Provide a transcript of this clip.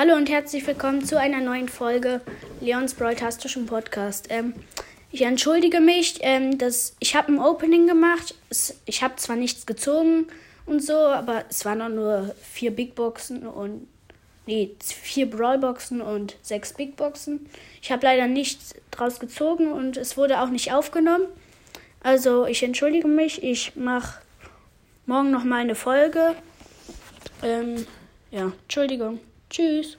Hallo und herzlich willkommen zu einer neuen Folge Leons Broadcastischen Podcast. Ähm, ich entschuldige mich, ähm, dass ich habe ein Opening gemacht. Ich habe zwar nichts gezogen und so, aber es waren auch nur vier Big Boxen und nee, vier Brawlboxen und sechs Big Boxen. Ich habe leider nichts draus gezogen und es wurde auch nicht aufgenommen. Also ich entschuldige mich. Ich mache morgen noch mal eine Folge. Ähm, ja, Entschuldigung. Tschüss.